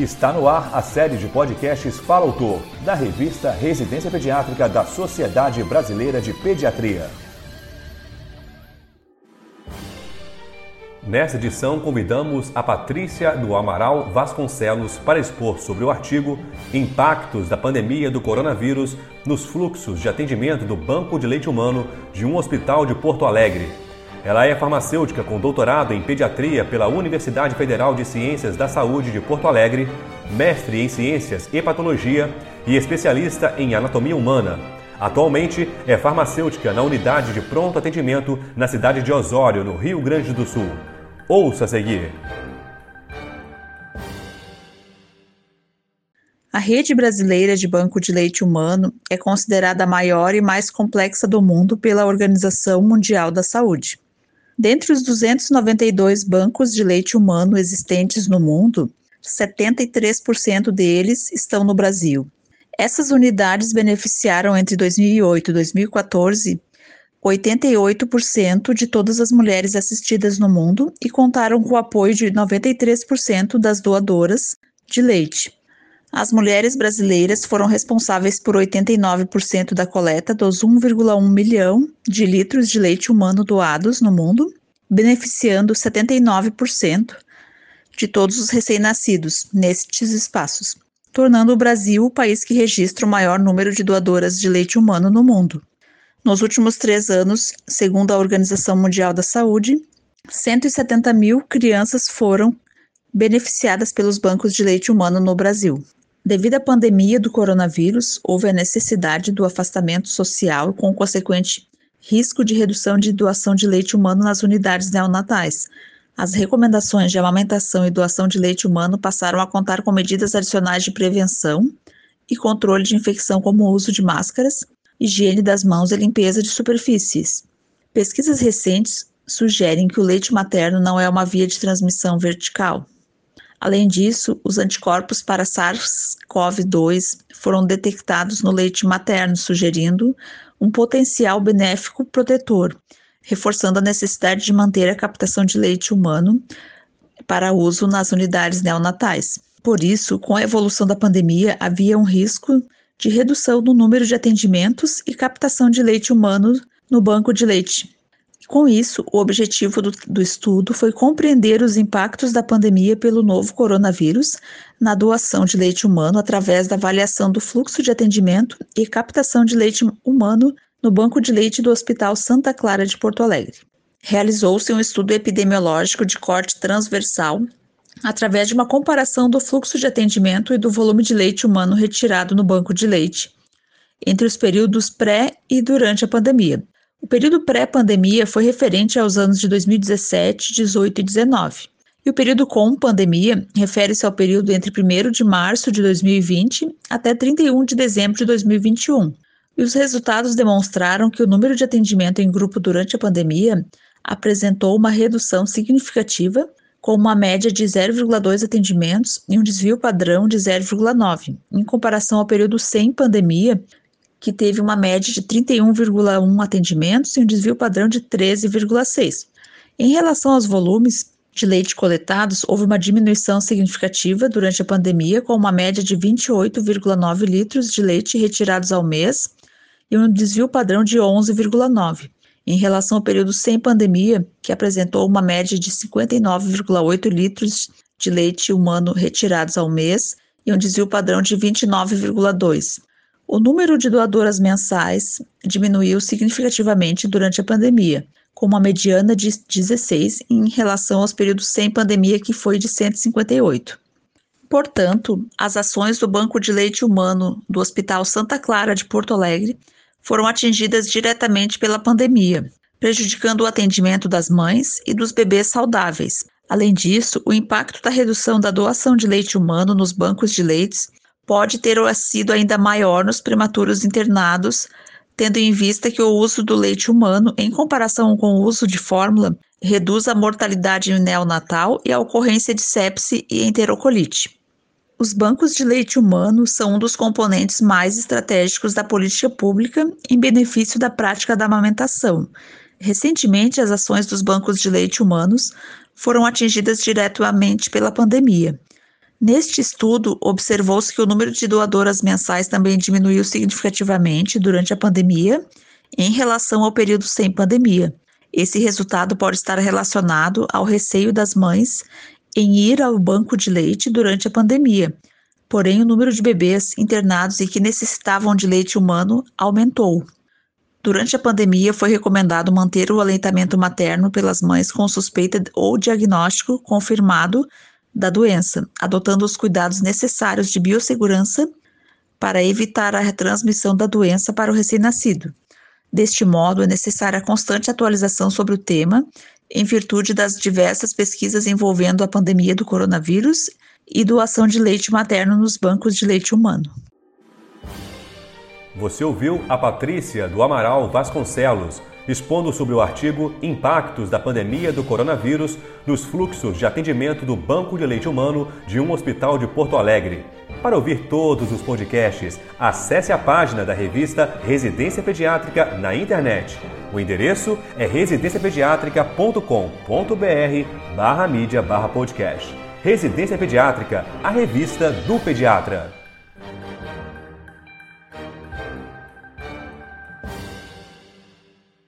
Está no ar a série de podcasts Fala Autor, da revista Residência Pediátrica da Sociedade Brasileira de Pediatria. Nesta edição, convidamos a Patrícia do Amaral Vasconcelos para expor sobre o artigo Impactos da Pandemia do Coronavírus nos Fluxos de Atendimento do Banco de Leite Humano de um Hospital de Porto Alegre. Ela é farmacêutica com doutorado em pediatria pela Universidade Federal de Ciências da Saúde de Porto Alegre, mestre em Ciências e Patologia e especialista em anatomia humana. Atualmente é farmacêutica na unidade de pronto atendimento na cidade de Osório, no Rio Grande do Sul. Ouça a seguir. A rede brasileira de banco de leite humano é considerada a maior e mais complexa do mundo pela Organização Mundial da Saúde. Dentre os 292 bancos de leite humano existentes no mundo, 73% deles estão no Brasil. Essas unidades beneficiaram entre 2008 e 2014 88% de todas as mulheres assistidas no mundo e contaram com o apoio de 93% das doadoras de leite. As mulheres brasileiras foram responsáveis por 89% da coleta dos 1,1 milhão de litros de leite humano doados no mundo, beneficiando 79% de todos os recém-nascidos nestes espaços, tornando o Brasil o país que registra o maior número de doadoras de leite humano no mundo. Nos últimos três anos, segundo a Organização Mundial da Saúde, 170 mil crianças foram beneficiadas pelos bancos de leite humano no Brasil. Devido à pandemia do coronavírus, houve a necessidade do afastamento social com o consequente risco de redução de doação de leite humano nas unidades neonatais. As recomendações de amamentação e doação de leite humano passaram a contar com medidas adicionais de prevenção e controle de infecção, como o uso de máscaras, higiene das mãos e limpeza de superfícies. Pesquisas recentes sugerem que o leite materno não é uma via de transmissão vertical. Além disso, os anticorpos para SARS-CoV-2 foram detectados no leite materno, sugerindo um potencial benéfico protetor, reforçando a necessidade de manter a captação de leite humano para uso nas unidades neonatais. Por isso, com a evolução da pandemia, havia um risco de redução no número de atendimentos e captação de leite humano no banco de leite, com isso, o objetivo do, do, estudo foi compreender os impactos da pandemia pelo novo coronavírus na doação de leite humano através da avaliação do fluxo de atendimento e captação de leite humano no banco de leite do Hospital Santa Clara de Porto Alegre. Realizou-se um estudo epidemiológico de corte transversal através de uma comparação do fluxo de atendimento e do volume de leite humano retirado no banco de leite entre os períodos pré e durante a pandemia. O período pré-pandemia foi referente aos anos de 2017, 18 e 19. E o período com pandemia refere-se ao período entre 1 de março de 2020 até 31 de dezembro de 2021. E os resultados demonstraram que o número de atendimento em grupo durante a pandemia apresentou uma redução significativa, com uma média de 0,2 atendimentos e um desvio padrão de 0,9, em comparação ao período sem pandemia, que teve uma média de 31,1 atendimentos e um desvio padrão de 13,6. Em relação aos volumes de leite coletados, houve uma diminuição significativa durante a pandemia, com uma média de 28,9 litros de leite retirados ao mês e um desvio padrão de 11,9. Em relação ao período sem pandemia, que apresentou uma média de 59,8 litros de leite humano retirados ao mês e um desvio padrão de 29,2. O número de doadoras mensais diminuiu significativamente durante a pandemia, com uma mediana de 16 em relação aos períodos sem pandemia, que foi de 158. Portanto, as ações do Banco de Leite Humano do Hospital Santa Clara de Porto Alegre foram atingidas diretamente pela pandemia, prejudicando o atendimento das mães e dos bebês saudáveis. Além disso, o impacto da redução da doação de leite humano nos bancos de leites pode ter sido ainda maior nos prematuros internados, tendo em vista que o uso do leite humano, em comparação com o uso de fórmula, reduz a mortalidade neonatal e a ocorrência de sepse e enterocolite. Os bancos de leite humano são um dos componentes mais estratégicos da política pública em benefício da prática da amamentação. Recentemente, as ações dos bancos de leite humanos foram atingidas diretamente pela pandemia Neste estudo, observou-se que o número de doadoras mensais também diminuiu significativamente durante a pandemia em relação ao período sem pandemia. Esse resultado pode estar relacionado ao receio das mães em ir ao banco de leite durante a pandemia. Porém, o número de bebês internados e que necessitavam de leite humano aumentou. Durante a pandemia, foi recomendado manter o aleitamento materno pelas mães com suspeita ou diagnóstico confirmado da doença, adotando os cuidados necessários de biossegurança para evitar a transmissão da doença para o recém-nascido. Deste modo, é necessária a constante atualização sobre o tema, em virtude das diversas pesquisas envolvendo a pandemia do coronavírus e doação de leite materno nos bancos de leite humano. Você ouviu a Patrícia do Amaral Vasconcelos expondo sobre o artigo Impactos da pandemia do coronavírus nos fluxos de atendimento do Banco de Leite Humano de um hospital de Porto Alegre. Para ouvir todos os podcasts, acesse a página da revista Residência Pediátrica na internet. O endereço é residenciapediatrica.com.br barra mídia barra podcast. Residência Pediátrica, a revista do pediatra.